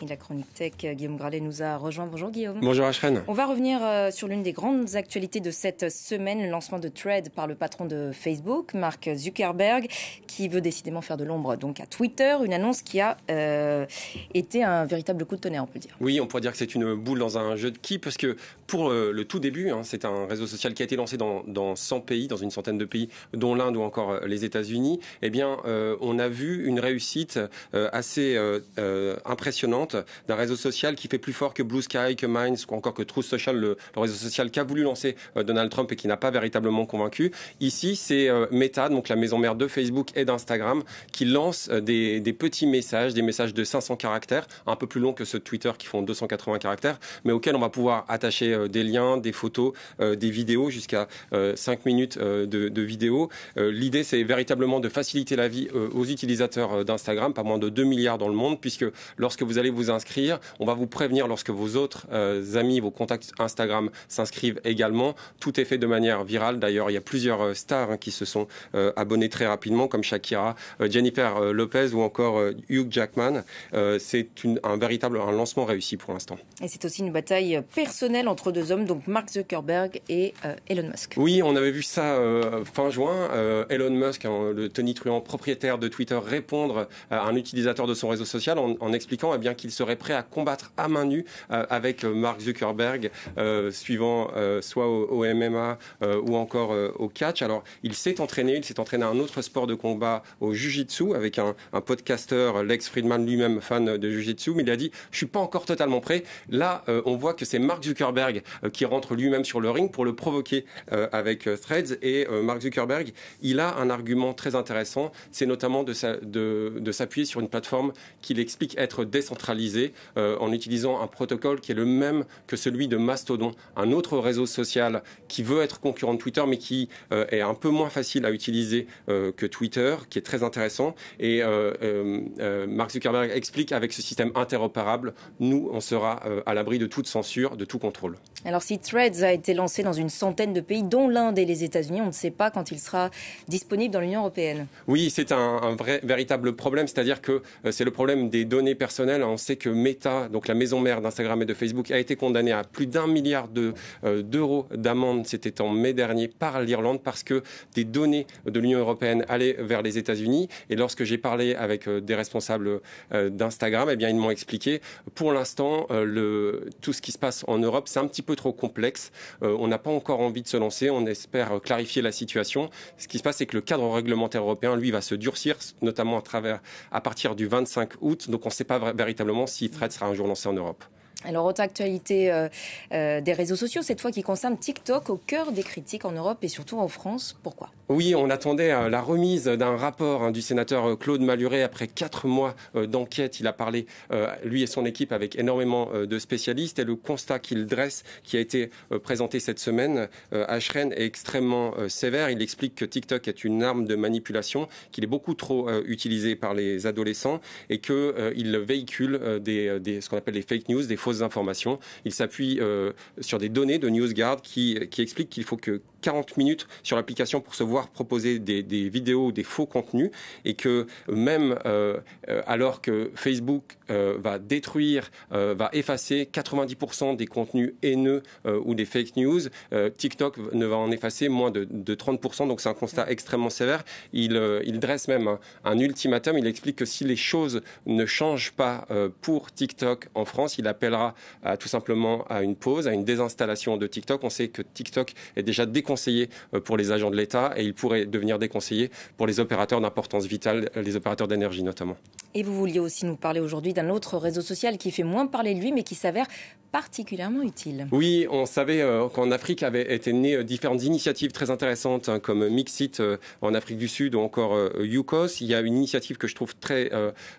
Et la chronique tech, Guillaume Gralet nous a rejoint. Bonjour Guillaume. Bonjour Ashreen. On va revenir euh, sur l'une des grandes actualités de cette semaine, le lancement de Thread par le patron de Facebook, Mark Zuckerberg, qui veut décidément faire de l'ombre donc à Twitter, une annonce qui a euh, été un véritable coup de tonnerre, on peut dire. Oui, on pourrait dire que c'est une boule dans un jeu de qui, parce que pour euh, le tout début, hein, c'est un réseau social qui a été lancé dans, dans 100 pays, dans une centaine de pays, dont l'Inde ou encore les États-Unis. Eh bien, on a vu une réussite assez impressionnante d'un réseau social qui fait plus fort que Blue Sky, que Minds, ou encore que Truth Social, le, réseau social qu'a voulu lancer euh, Donald Trump et qui n'a pas véritablement convaincu. Ici, c'est euh, Meta, donc la maison mère de Facebook et d'Instagram, qui lance euh, des, petits messages, des messages de 500 caractères, un peu plus longs que ceux de Twitter qui font 280 caractères, mais auxquels on va pouvoir attacher des liens, des photos, des vidéos, jusqu'à 5 minutes de, de vidéos. L'idée, c'est véritablement de faciliter la vie aux utilisateurs d'Instagram, pas moins de 2 milliards dans le monde, puisque lorsque vous allez vous inscrire, on va vous prévenir lorsque vos autres euh, amis, vos contacts Instagram s'inscrivent également. Tout est fait de manière virale. D'ailleurs, il y a plusieurs euh, stars hein, qui se sont euh, abonnés très rapidement, comme Shakira, Jennifer Lopez ou encore Hugh Jackman. c'est un véritable un lancement réussi pour l'instant. Et c'est aussi une bataille personnelle entre deux hommes, donc Mark Zuckerberg et Elon Musk. Oui, on avait vu ça fin juin. Elon Musk, hein, le Tony Truant, propriétaire de Twitter, répondre à un utilisateur de son réseau social en, en expliquant eh bien qu'il serait prêt à combattre à main nue euh, avec euh, Mark Zuckerberg, euh, suivant soit au, MMA ou encore au catch. Alors, il s'est entraîné, il s'est entraîné à un autre sport de combat, au Jiu-Jitsu, avec un, un podcasteur, Lex Friedman lui-même fan de Jiu-Jitsu, mais il a dit, je suis pas encore totalement prêt. Là, on voit que c'est Mark Zuckerberg qui rentre lui-même sur le ring pour le provoquer avec Threads. Et Mark Zuckerberg, il a un argument très intéressant, c'est notamment de, s'appuyer sur une plateforme qu'il explique être décentralisée en utilisant un protocole qui est le même que celui de Mastodon, un autre réseau social qui veut être concurrent de Twitter, mais qui euh, est un peu moins facile à utiliser euh, que Twitter, qui est très intéressant. Et euh, Mark Zuckerberg explique avec ce système interopérable, nous, on sera à l'abri de toute censure, de tout contrôle. Alors si Threads a été lancé dans une centaine de pays, dont l'Inde et les États-Unis, on ne sait pas quand il sera disponible dans l'Union européenne. Oui, c'est un, vrai, véritable problème, c'est-à-dire que c'est le problème des données personnelles. On sait que Meta, donc la maison mère d'Instagram et de Facebook, a été condamnée à plus d'un milliard euh, d'euros d'amende, c'était en mai dernier, par l'Irlande, parce que des données de l'Union européenne allaient vers les États-Unis. Et lorsque j'ai parlé avec euh, des responsables euh, d'Instagram, eh bien, ils m'ont expliqué, pour l'instant, tout ce qui se passe en Europe, c'est un petit peu trop complexe. on n'a pas encore envie de se lancer. On espère clarifier la situation. Ce qui se passe, c'est que le cadre réglementaire européen, lui, va se durcir, notamment à travers, à partir du 25 août. Donc, on ne sait pas véritablement si Thread sera un jour lancé en Europe. Alors, autre actualité euh, euh, des réseaux sociaux, cette fois qui concerne TikTok, au cœur des critiques en Europe et surtout en France. Pourquoi? Oui, on attendait euh, la remise d'un rapport hein, du sénateur Claude Maluret après quatre mois d'enquête. Il a parlé, lui et son équipe, avec énormément de spécialistes. Et le constat qu'il dresse, qui a été présenté cette semaine à Shren, est extrêmement sévère. Il explique que TikTok est une arme de manipulation, qu'il est beaucoup trop utilisé par les adolescents et qu'il véhicule ce qu'on appelle les fake news, des fausses informations. Il s'appuie euh, sur des données de NewsGuard qui, qui expliquent qu'il faut que 40 minutes sur l'application pour se voir proposer des, vidéos, des faux contenus, et que même euh, euh, alors que Facebook va détruire, va effacer 90% des contenus haineux ou des fake news, TikTok ne va en effacer moins de, de 30%, donc c'est un constat extrêmement sévère. Il, dresse même un, ultimatum, il explique que si les choses ne changent pas pour TikTok en France, il appellera tout simplement à une pause, à une désinstallation de TikTok. On sait que TikTok est déjà déconseillé euh, pour les agents de l'État et il pourrait devenir déconseillé pour les opérateurs d'importance vitale, les opérateurs d'énergie notamment. Et vous vouliez aussi nous parler aujourd'hui d'un autre réseau social qui fait moins parler de lui mais qui s'avère particulièrement utile. Oui, on savait euh, qu'en Afrique avaient été nées euh, différentes initiatives très intéressantes hein, comme Mixit en Afrique du Sud ou encore Yukos. Il y a une initiative que je trouve très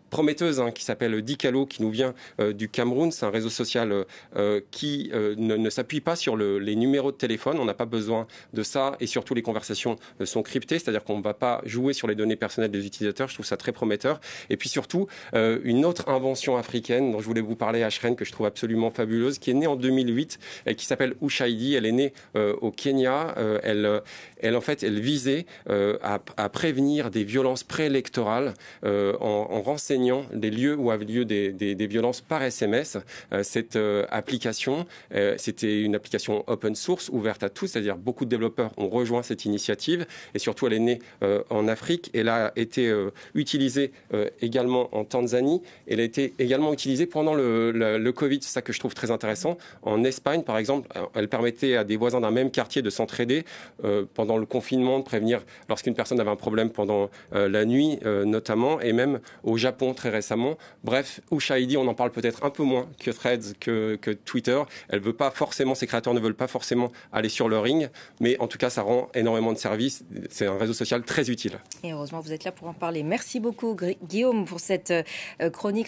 prometteuse hein, qui s'appelle Dicalo qui nous vient du Cameroun. C'est un réseau social euh, euh, qui euh, ne, s'appuie pas sur les numéros de téléphone. On n'a pas besoin de ça et surtout les conversations sont cryptées, c'est-à-dire qu'on ne va pas jouer sur les données personnelles des utilisateurs. Je trouve ça très prometteur. Et puis surtout, une autre invention africaine dont je voulais vous parler, Ashren, que je trouve absolument fabuleuse, qui est née en 2008 et qui s'appelle Ushaidi. Elle est née au Kenya. elle, elle, en fait, elle visait à, prévenir des violences préélectorales en, en renseignant les lieux où avaient lieu des, des, violences par SMS. cette application, c'était une application open source ouverte à tous, c'est-à-dire beaucoup de développeurs ont rejoint cette initiative et surtout elle est née en Afrique. Elle a été utilisée également en Tanzanie. Elle a été également utilisée pendant le, le Covid. C'est ça que je trouve très intéressant. En Espagne, par exemple, elle permettait à des voisins d'un même quartier de s'entraider euh, pendant le confinement, de prévenir lorsqu'une personne avait un problème pendant euh, la nuit, euh, notamment, et même au Japon très récemment. Bref, Ushaidi, on en parle peut-être un peu moins que Threads, que, que Twitter. Elle veut pas forcément, ses créateurs ne veulent pas forcément aller sur le ring, mais en tout cas, ça rend énormément de services. C'est un réseau social très utile. Et heureusement, vous êtes là pour en parler. Merci beaucoup, Guillaume, pour cette chronique